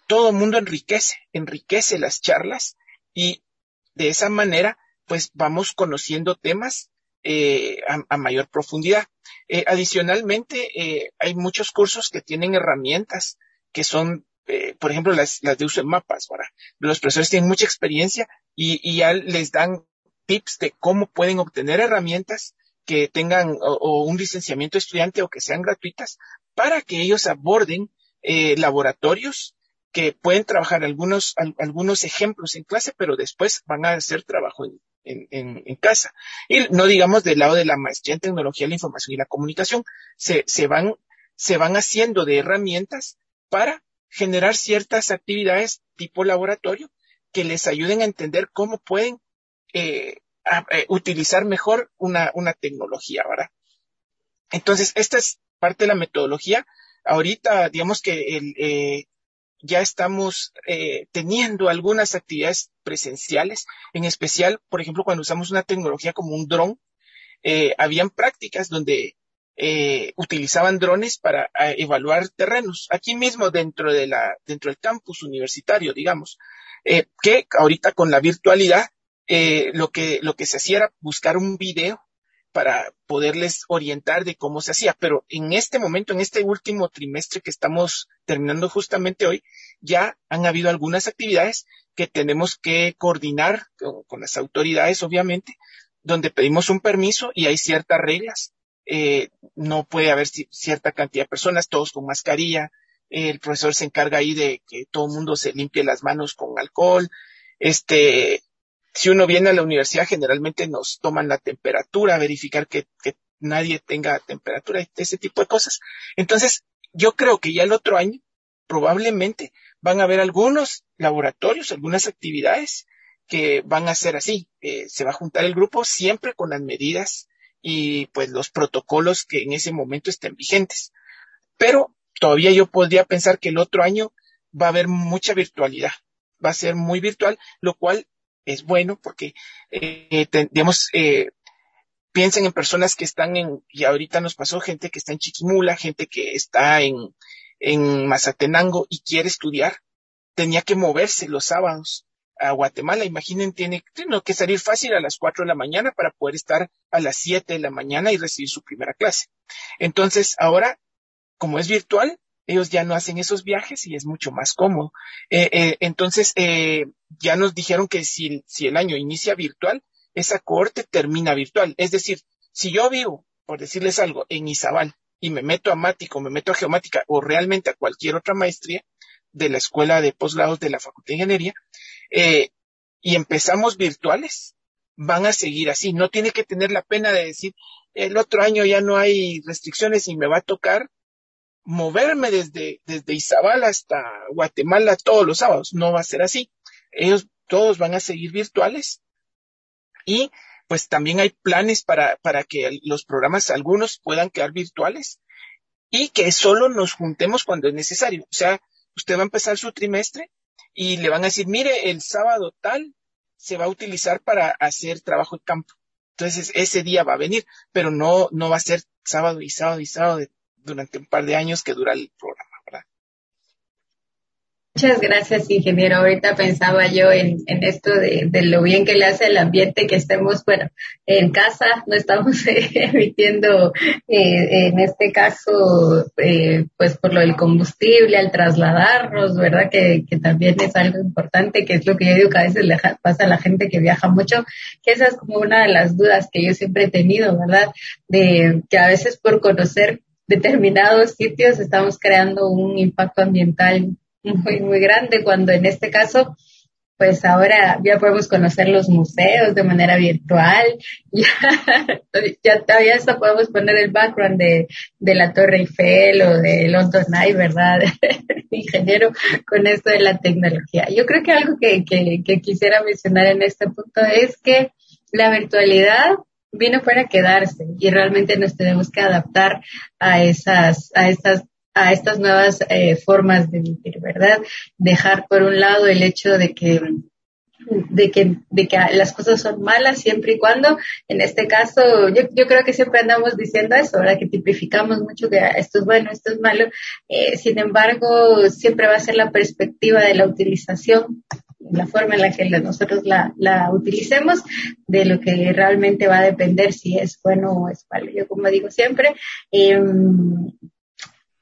todo el mundo enriquece, enriquece las charlas y de esa manera pues vamos conociendo temas eh, a, a, mayor profundidad. Eh, adicionalmente, eh, hay muchos cursos que tienen herramientas que son, eh, por ejemplo, las, de uso de mapas. Ahora, los profesores tienen mucha experiencia y, ya les dan tips de cómo pueden obtener herramientas que tengan o un licenciamiento estudiante o que sean gratuitas para que ellos aborden eh, laboratorios que pueden trabajar algunos, algunos ejemplos en clase, pero después van a hacer trabajo en, en, en, casa. Y no digamos del lado de la maestría en tecnología, la información y la comunicación, se, se, van, se van haciendo de herramientas para generar ciertas actividades tipo laboratorio que les ayuden a entender cómo pueden eh, eh, utilizar mejor una, una tecnología, ¿verdad? Entonces, esta es parte de la metodología. Ahorita, digamos que el, eh, ya estamos eh, teniendo algunas actividades presenciales, en especial, por ejemplo, cuando usamos una tecnología como un dron, eh, habían prácticas donde eh, utilizaban drones para evaluar terrenos, aquí mismo dentro de la, dentro del campus universitario, digamos, que ahorita con la virtualidad, lo que, lo que se hacía era buscar un video para poderles orientar de cómo se hacía. Pero en este momento, en este último trimestre que estamos terminando justamente hoy, ya han habido algunas actividades que tenemos que coordinar con, las autoridades, obviamente, donde pedimos un permiso y hay ciertas reglas. Eh, no puede haber cierta cantidad de personas, todos con mascarilla. el profesor se encarga ahí de que todo el mundo se limpie las manos con alcohol. Este, si uno viene a la universidad, generalmente nos toman la temperatura, verificar que, nadie tenga temperatura, ese tipo de cosas. Entonces, yo creo que ya el otro año, probablemente, van a haber algunos laboratorios, algunas actividades que van a ser así. Eh, se va a juntar el grupo siempre con las medidas y pues los protocolos que en ese momento estén vigentes. Pero todavía yo podría pensar que el otro año va a haber mucha virtualidad. Va a ser muy virtual, lo cual es bueno porque, eh, digamos, eh, piensen en personas que están en, y ahorita nos pasó gente que está en Chiquimula, gente que está en, en Mazatenango y quiere estudiar, tenía que moverse los sábados a Guatemala. Imaginen, tiene, tiene que salir fácil a las cuatro de la mañana para poder estar a las siete de la mañana y recibir su primera clase. Entonces, ahora, como es virtual, ellos ya no hacen esos viajes y es mucho más cómodo. Eh, eh, entonces, eh, ya nos dijeron que si, si el año inicia virtual, esa cohorte termina virtual. Es decir, si yo vivo, por decirles algo, en Izabal y me meto a Mático, me meto a Geomática o realmente a cualquier otra maestría de la escuela de posgrados de la Facultad de Ingeniería, y empezamos virtuales, van a seguir así. No tiene que tener la pena de decir, el otro año ya no hay restricciones y me va a tocar moverme desde, desde Izabal hasta Guatemala todos los sábados. No va a ser así. Ellos todos van a seguir virtuales y pues también hay planes para, para que los programas algunos puedan quedar virtuales y que solo nos juntemos cuando es necesario. O sea, usted va a empezar su trimestre y le van a decir, mire, el sábado tal se va a utilizar para hacer trabajo de campo. Entonces ese día va a venir, pero no, no va a ser sábado y sábado y sábado durante un par de años que dura el programa. Muchas gracias, ingeniero. Ahorita pensaba yo en, esto de, lo bien que le hace el ambiente que estemos, bueno, en casa, no estamos emitiendo, eh, en este caso, eh, pues por lo del combustible, al trasladarnos, ¿verdad? Que, que también es algo importante, que es lo que yo digo que a veces le pasa a la gente que viaja mucho, que esa es como una de las dudas que yo siempre he tenido, ¿verdad? De que a veces por conocer determinados sitios estamos creando un impacto ambiental muy, muy grande, cuando en este caso, pues ahora ya podemos conocer los museos de manera virtual, ya, ya todavía hasta podemos poner el background de, de la Torre Eiffel o de London Eye, ¿verdad? Ingeniero, con esto de la tecnología. Yo creo que algo que, que, que quisiera mencionar en este punto es que la virtualidad vino para quedarse y realmente nos tenemos que adaptar a esas, a estas a estas nuevas eh, formas de vivir, ¿verdad? Dejar por un lado el hecho de que de que, de que las cosas son malas siempre y cuando, en este caso, yo, yo creo que siempre andamos diciendo eso, ¿verdad? Que tipificamos mucho que esto es bueno, esto es malo. Eh, sin embargo, siempre va a ser la perspectiva de la utilización la forma en la que nosotros la, la utilicemos, de lo que realmente va a depender si es bueno o es malo. Yo como digo siempre, eh,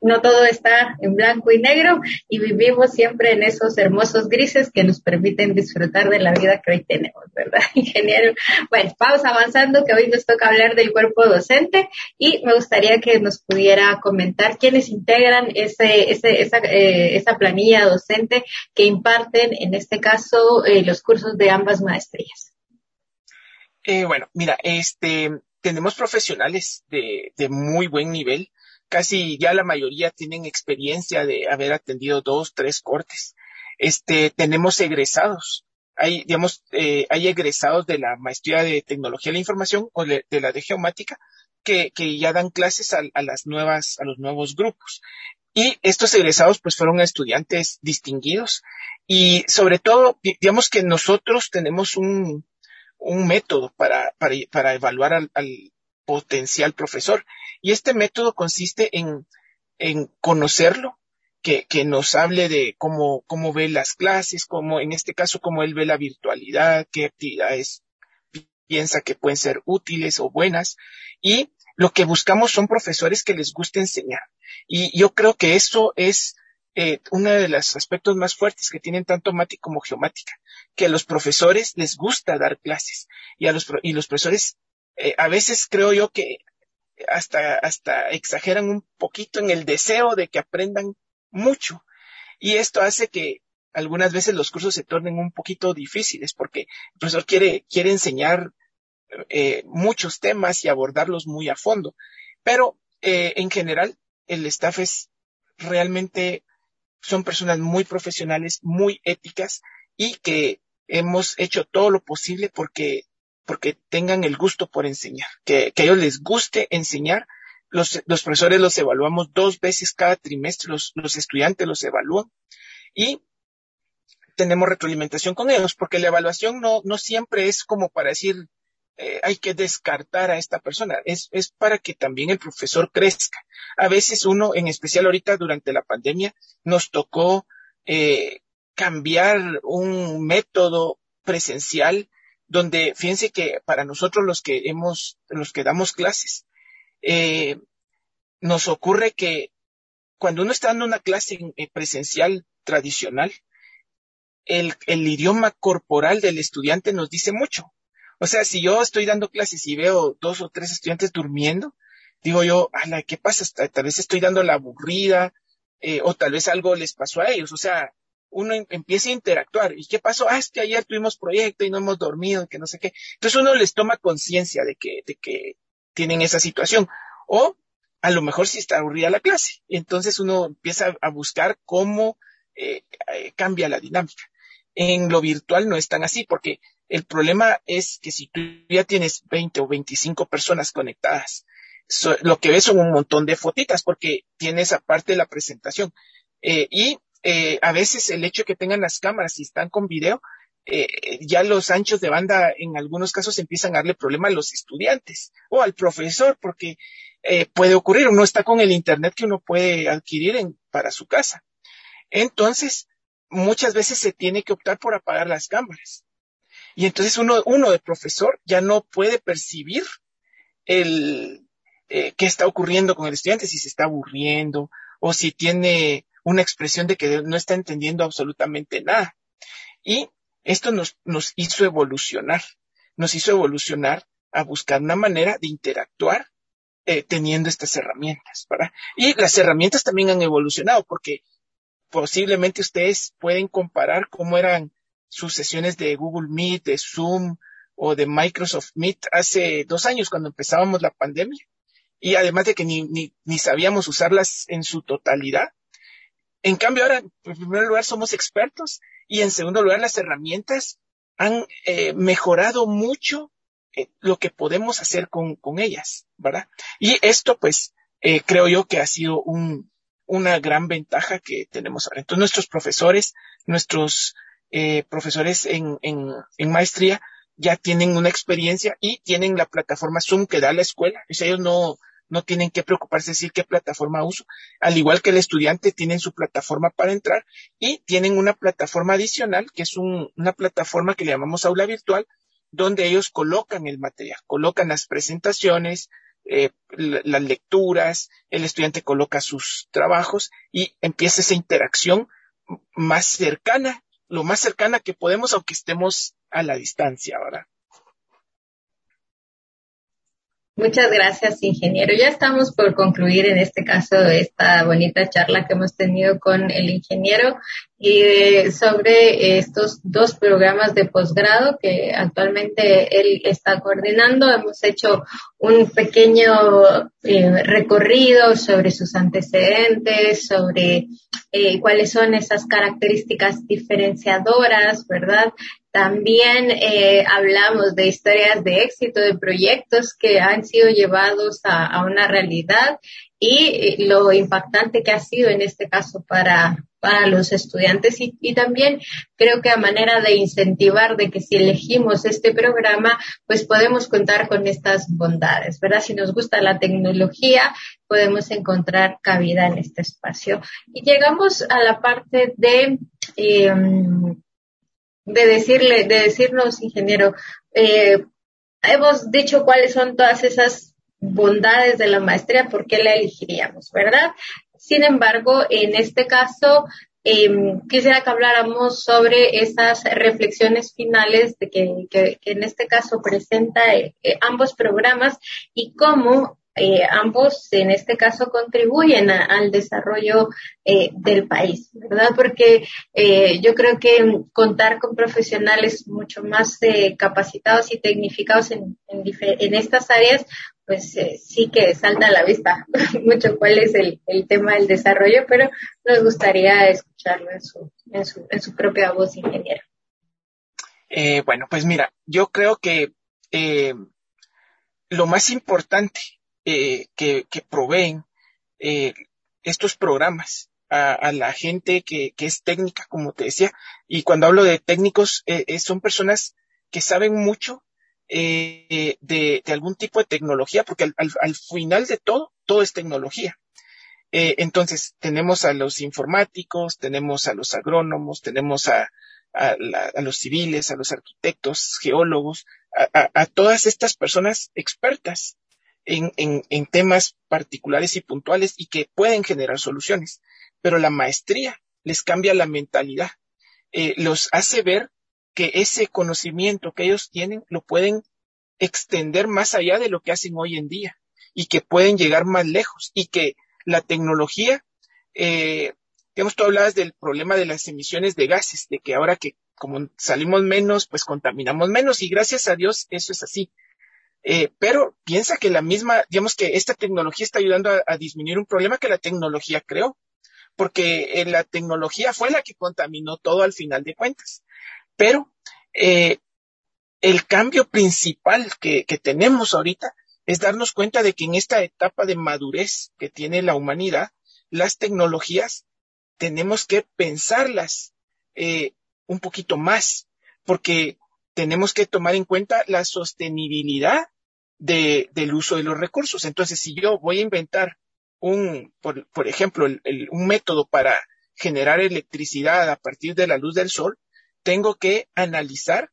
no todo está en blanco y negro y vivimos siempre en esos hermosos grises que nos permiten disfrutar de la vida que hoy tenemos, ¿verdad, ingeniero? Bueno, vamos avanzando, que hoy nos toca hablar del cuerpo docente y me gustaría que nos pudiera comentar quiénes integran ese, ese, esa, eh, esa planilla docente que imparten, en este caso, eh, los cursos de ambas maestrías. Eh, bueno, mira, este, tenemos profesionales de, de muy buen nivel casi ya la mayoría tienen experiencia de haber atendido dos, tres cortes. Este, tenemos egresados. Hay, digamos, eh, hay egresados de la maestría de tecnología de la información o de, la de geomática que, que ya dan clases a, a, las nuevas, a los nuevos grupos. Y estos egresados pues fueron estudiantes distinguidos y sobre todo, digamos que nosotros tenemos un, un método para, para, para evaluar al, al potencial profesor y este método consiste en, en conocerlo, que, que, nos hable de cómo, cómo ve las clases, cómo, en este caso, cómo él ve la virtualidad, qué actividades piensa que pueden ser útiles o buenas. Y lo que buscamos son profesores que les guste enseñar. Y yo creo que eso es eh, uno de los aspectos más fuertes que tienen tanto Mati como Geomática, que a los profesores les gusta dar clases y a los, y los profesores, eh, a veces creo yo que hasta, hasta exageran un poquito en el deseo de que aprendan mucho. Y esto hace que algunas veces los cursos se tornen un poquito difíciles porque el profesor quiere, quiere enseñar eh, muchos temas y abordarlos muy a fondo. Pero eh, en general el staff es realmente, son personas muy profesionales, muy éticas y que hemos hecho todo lo posible porque porque tengan el gusto por enseñar, que, a ellos les guste enseñar. Los, los, profesores los evaluamos dos veces cada trimestre, los, los estudiantes los evalúan y tenemos retroalimentación con ellos, porque la evaluación no, no siempre es como para decir, eh, hay que descartar a esta persona, es, es para que también el profesor crezca. A veces uno, en especial ahorita durante la pandemia, nos tocó eh, cambiar un método presencial donde fíjense que para nosotros los que hemos, los que damos clases, eh, nos ocurre que cuando uno está dando una clase eh, presencial tradicional, el, el idioma corporal del estudiante nos dice mucho. O sea, si yo estoy dando clases y veo dos o tres estudiantes durmiendo, digo yo, ala, ¿qué pasa? Tal vez estoy dando la aburrida, eh, o tal vez algo les pasó a ellos. O sea, uno em, empieza a interactuar. ¿Y qué pasó? Ah, es que ayer tuvimos proyecto y no hemos dormido, que no sé qué. Entonces uno les toma conciencia de que, de que tienen esa situación. O a lo mejor si está aburrida la clase. Entonces uno empieza a buscar cómo eh, eh, cambia la dinámica. En lo virtual no es tan así, porque el problema es que si tú ya tienes 20 o 25 personas conectadas, lo que ves son un montón de fotitas, porque tienes aparte de la presentación. Eh, y eh, a veces el hecho de que tengan las cámaras y están con video, eh, ya los anchos de banda en algunos casos empiezan a darle problema a los estudiantes o al profesor, porque eh, puede ocurrir, uno está con el internet que uno puede adquirir para su casa. Entonces, muchas veces se tiene que optar por apagar las cámaras. Y entonces uno, uno de profesor ya no puede percibir el, qué está ocurriendo con el estudiante, si se está aburriendo o si tiene una expresión de que no está entendiendo absolutamente nada. Y esto nos, nos hizo evolucionar, nos hizo evolucionar a buscar una manera de interactuar eh, teniendo estas herramientas. Y las herramientas también han evolucionado porque posiblemente ustedes pueden comparar cómo eran sus sesiones de Google Meet, de Zoom o de Microsoft Meet hace dos años cuando empezábamos la pandemia. Y además de que ni, ni, ni sabíamos usarlas en su totalidad, en cambio, ahora, en primer lugar, somos expertos y en segundo lugar, las herramientas han eh, mejorado mucho eh, lo que podemos hacer con, con, ellas, ¿verdad? Y esto, pues, eh, creo yo que ha sido un, una gran ventaja que tenemos ahora. Entonces, nuestros profesores, nuestros eh, profesores en, en, en, maestría ya tienen una experiencia y tienen la plataforma Zoom que da la escuela. O ellos no, no tienen que preocuparse de decir qué plataforma uso. Al igual que el estudiante, tienen su plataforma para entrar y tienen una plataforma adicional, que es una plataforma que le llamamos aula virtual, donde ellos colocan el material, colocan las presentaciones, eh, las lecturas, el estudiante coloca sus trabajos y empieza esa interacción más cercana, lo más cercana que podemos, aunque estemos a la distancia, ¿verdad? Muchas gracias, ingeniero. Ya estamos por concluir en este caso esta bonita charla que hemos tenido con el ingeniero y eh, sobre estos dos programas de posgrado que actualmente él está coordinando. Hemos hecho un pequeño eh, recorrido sobre sus antecedentes, sobre eh, cuáles son esas características diferenciadoras, ¿verdad? También hablamos de historias de éxito, de proyectos que han sido llevados a, una realidad y eh, lo impactante que ha sido en este caso para, para los estudiantes y, y, también creo que a manera de incentivar de que si elegimos este programa, pues podemos contar con estas bondades, ¿verdad? Si nos gusta la tecnología, podemos encontrar cabida en este espacio. Y llegamos a la parte de eh, de decirle, de decirnos, ingeniero, eh, hemos dicho cuáles son todas esas bondades de la maestría, por qué la elegiríamos, ¿verdad? Sin embargo, en este caso, eh, quisiera que habláramos sobre esas reflexiones finales de que, en este caso presenta eh, ambos programas y cómo eh, ambos en este caso contribuyen al desarrollo eh, del país, ¿verdad? Porque eh, yo creo que contar con profesionales mucho más eh, capacitados y tecnificados en, estas áreas, pues eh, sí que salta a la vista mucho cuál es el, el, tema del desarrollo, pero nos gustaría escucharlo en su, en su, en su propia voz, ingeniero. bueno, pues mira, yo creo que lo más importante eh, que, que, proveen eh, estos programas a, a la gente que, que, es técnica, como te decía. Y cuando hablo de técnicos, eh, eh son personas que saben mucho eh, de, algún tipo de tecnología, porque al, al, al final de todo, todo es tecnología. Eh, entonces, tenemos a los informáticos, tenemos a los agrónomos, tenemos a, los civiles, a los arquitectos, geólogos, a, todas estas personas expertas en temas particulares y puntuales y que pueden generar soluciones. Pero la maestría les cambia la mentalidad, eh, los hace ver que ese conocimiento que ellos tienen lo pueden extender más allá de lo que hacen hoy en día y que pueden llegar más lejos y que la tecnología, eh, digamos, tú hablabas del problema de las emisiones de gases, de que ahora que como salimos menos, pues contaminamos menos y gracias a Dios eso es así. Eh, pero piensa que la misma, digamos que esta tecnología está ayudando a, disminuir un problema que la tecnología creó, porque eh, la tecnología fue la que contaminó todo al final de cuentas. Pero eh, el cambio principal que, que tenemos ahorita es darnos cuenta de que en esta etapa de madurez que tiene la humanidad, las tecnologías tenemos que pensarlas eh, un poquito más, porque tenemos que tomar en cuenta la sostenibilidad de, del uso de los recursos. Entonces, si yo voy a inventar un, por, por ejemplo, el, el, un método para generar electricidad a partir de la luz del sol, tengo que analizar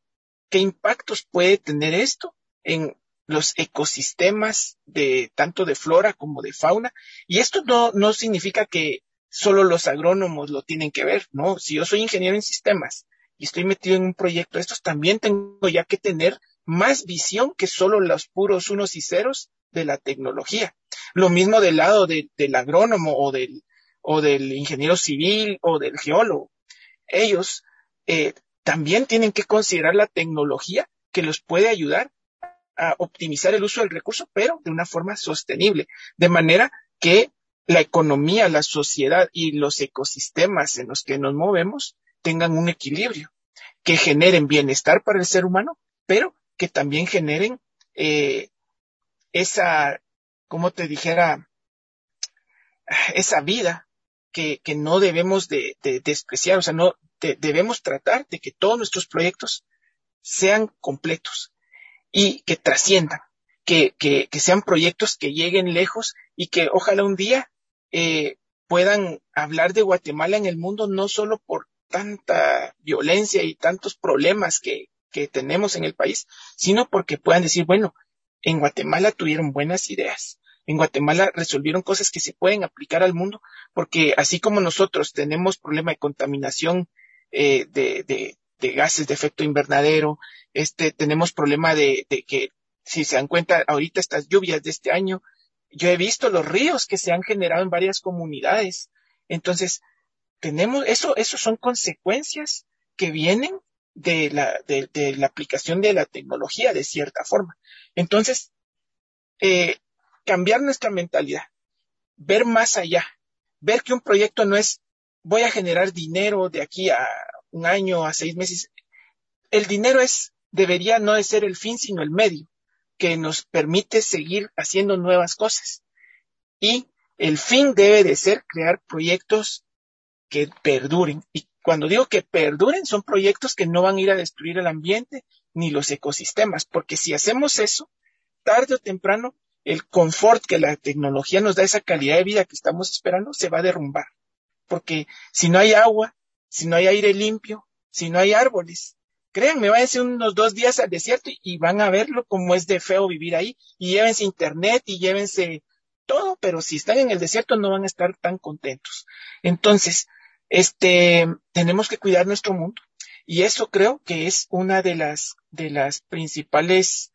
qué impactos puede tener esto en los ecosistemas de tanto de flora como de fauna. Y esto no, no significa que solo los agrónomos lo tienen que ver, ¿no? Si yo soy ingeniero en sistemas y estoy metido en un proyecto de estos, también tengo ya que tener más visión que solo los puros unos y ceros de la tecnología. Lo mismo del lado de, del agrónomo o del, o del ingeniero civil o del geólogo. Ellos eh, también tienen que considerar la tecnología que los puede ayudar a optimizar el uso del recurso, pero de una forma sostenible, de manera que la economía, la sociedad y los ecosistemas en los que nos movemos tengan un equilibrio, que generen bienestar para el ser humano, pero que también generen eh, esa, como te dijera, esa vida que, que no debemos de, de, despreciar, o sea, no de, debemos tratar de que todos nuestros proyectos sean completos y que trasciendan, que, que, que sean proyectos que lleguen lejos y que ojalá un día eh, puedan hablar de Guatemala en el mundo no solo por tanta violencia y tantos problemas que, que tenemos en el país, sino porque puedan decir, bueno, en Guatemala tuvieron buenas ideas. En Guatemala resolvieron cosas que se pueden aplicar al mundo, porque así como nosotros tenemos problema de contaminación eh, de, de, de, gases de efecto invernadero, este, tenemos problema de, de que, si se dan cuenta, ahorita estas lluvias de este año, yo he visto los ríos que se han generado en varias comunidades. Entonces, tenemos, eso, eso son consecuencias que vienen de la, de, de la aplicación de la tecnología de cierta forma. Entonces, eh, cambiar nuestra mentalidad, ver más allá, ver que un proyecto no es voy a generar dinero de aquí a un año, a seis meses. El dinero es, debería no de ser el fin, sino el medio, que nos permite seguir haciendo nuevas cosas. Y el fin debe de ser crear proyectos que perduren. Y cuando digo que perduren, son proyectos que no van a ir a destruir el ambiente ni los ecosistemas, porque si hacemos eso, tarde o temprano, el confort que la tecnología nos da, esa calidad de vida que estamos esperando, se va a derrumbar. Porque si no hay agua, si no hay aire limpio, si no hay árboles, créanme, váyanse unos dos días al desierto y van a verlo como es de feo vivir ahí, y llévense internet y llévense todo, pero si están en el desierto no van a estar tan contentos. Entonces, este, tenemos que cuidar nuestro mundo. Y eso creo que es una de las, de las principales,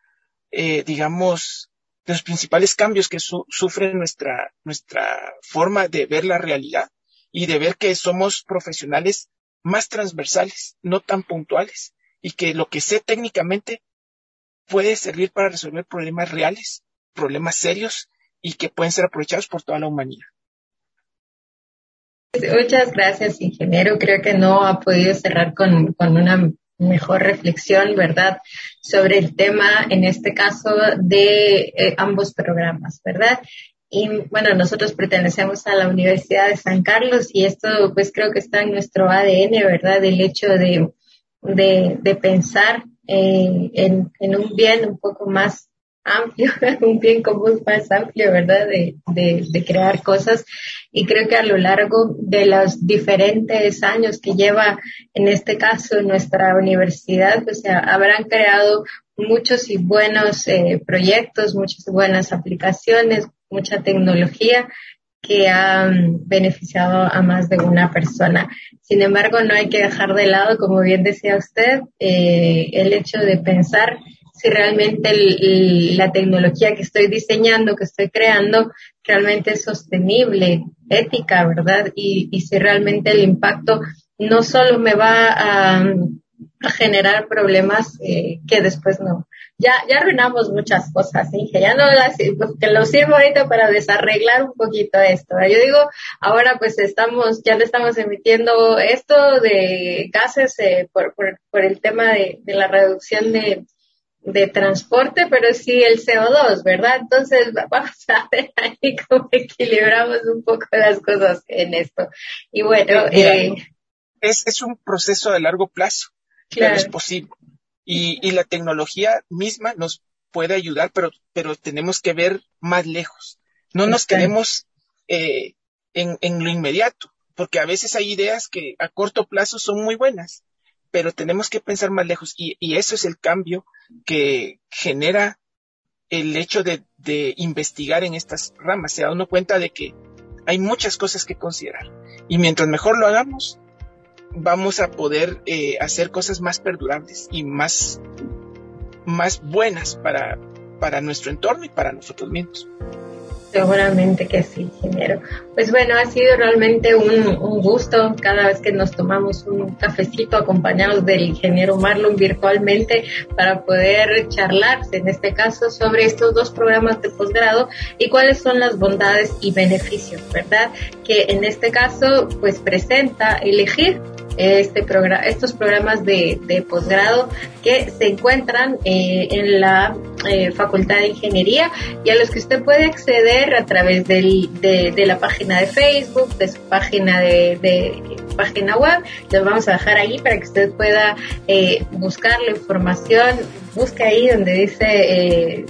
eh, digamos, de los principales cambios que sufre nuestra, nuestra forma de ver la realidad y de ver que somos profesionales más transversales, no tan puntuales, y que lo que sé técnicamente puede servir para resolver problemas reales, problemas serios y que pueden ser aprovechados por toda la humanidad. Muchas gracias, ingeniero. Creo que no ha podido cerrar con, una mejor reflexión, ¿verdad?, sobre el tema, en este caso, de eh, ambos programas, ¿verdad? Y bueno, nosotros pertenecemos a la Universidad de San Carlos y esto pues creo que está en nuestro ADN, ¿verdad? El hecho de, de, de pensar eh, en, en un bien un poco más amplio, un bien común más amplio, ¿verdad? De, de, de, crear cosas. Y creo que a lo largo de los diferentes años que lleva, en este caso, nuestra universidad, pues habrán creado muchos y buenos eh, proyectos, muchas buenas aplicaciones, mucha tecnología que han beneficiado a más de una persona. Sin embargo, no hay que dejar de lado, como bien decía usted, eh, el hecho de pensar si realmente la tecnología que estoy diseñando, que estoy creando, realmente es sostenible, ética, ¿verdad? Y, y si realmente el impacto no solo me va a, a generar problemas eh, que después no. Ya, ya arruinamos muchas cosas, ¿sí? ya no las, pues, que lo sirvo ahorita para desarreglar un poquito esto. Yo digo, ahora pues estamos, ya le estamos emitiendo esto de gases eh, por, por, por el tema de, de la reducción de, de transporte, pero sí el CO2, ¿verdad? Entonces vamos a ver ahí cómo equilibramos un poco las cosas en esto. Y bueno, eh, es, es un proceso de largo plazo, claro. pero es posible. Y, y la tecnología misma nos puede ayudar, pero, pero tenemos que ver más lejos. No nos quedemos eh, en, en lo inmediato, porque a veces hay ideas que a corto plazo son muy buenas, pero tenemos que pensar más lejos y, y eso es el cambio que genera el hecho de, de, investigar en estas ramas. Se da uno cuenta de que hay muchas cosas que considerar y mientras mejor lo hagamos, vamos a poder eh, hacer cosas más perdurables y más, más buenas para, para nuestro entorno y para nosotros mismos. Seguramente que sí, ingeniero. Pues bueno, ha sido realmente un, un, gusto cada vez que nos tomamos un cafecito acompañados del ingeniero Marlon virtualmente para poder charlar, en este caso, sobre estos dos programas de posgrado y cuáles son las bondades y beneficios, ¿verdad? Que en este caso, pues presenta elegir este programa, estos programas de, de posgrado que se encuentran eh, en la eh, Facultad de Ingeniería y a los que usted puede acceder a través del, de, de, la página de Facebook, de su página de, de página web. Los vamos a dejar ahí para que usted pueda eh, buscar la información. Busque ahí donde dice eh,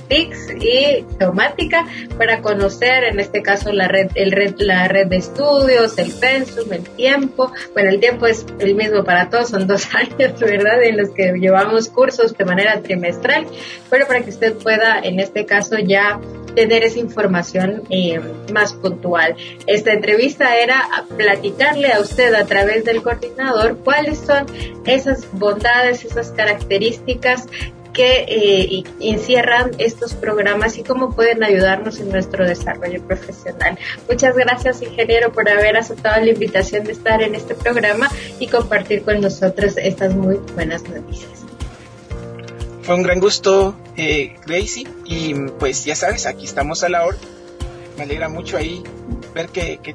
y geomática para conocer, en este caso, la red, el red, la red de estudios, el pensum, el tiempo. Bueno, el tiempo es el mismo para todos, son dos años, ¿verdad? En los que llevamos cursos de manera trimestral, pero para que usted pueda, en este caso, ya tener esa información eh, más puntual. Esta entrevista era platicarle a usted a través del coordinador cuáles son esas bondades, esas características que eh, encierran estos programas y cómo pueden ayudarnos en nuestro desarrollo profesional. Muchas gracias, ingeniero, por haber aceptado la invitación de estar en este programa y compartir con nosotros estas muy buenas noticias. Fue un gran gusto, eh, Gracie, y pues ya sabes, aquí estamos a la hora. Me alegra mucho ahí ver que, que,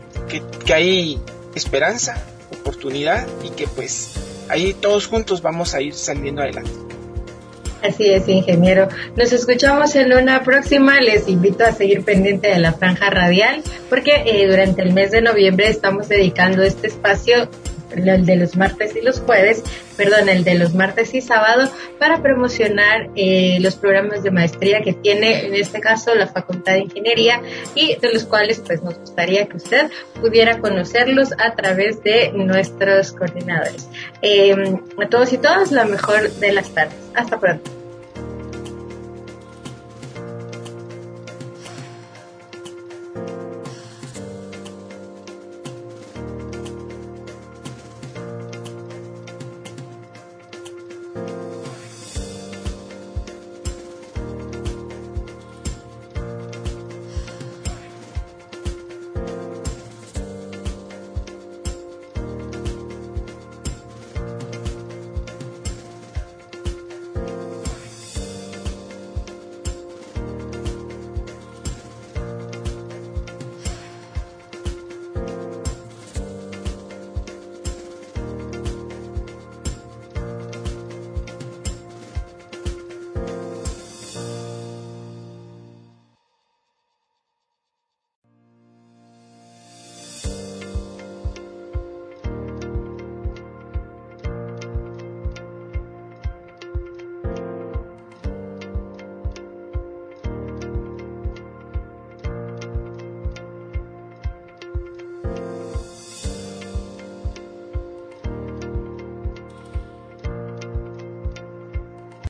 que, hay esperanza, oportunidad y que pues ahí todos juntos vamos a ir saliendo adelante. Así es, ingeniero. Nos escuchamos en una próxima. Les invito a seguir pendiente de la franja radial porque eh, durante el mes de noviembre estamos dedicando este espacio el de los martes y los jueves, perdón, el de los martes y sábado, para promocionar eh, los programas de maestría que tiene en este caso la Facultad de Ingeniería y de los cuales pues nos gustaría que usted pudiera conocerlos a través de nuestros coordinadores. Eh, a todos y todas, la mejor de las tardes. Hasta pronto.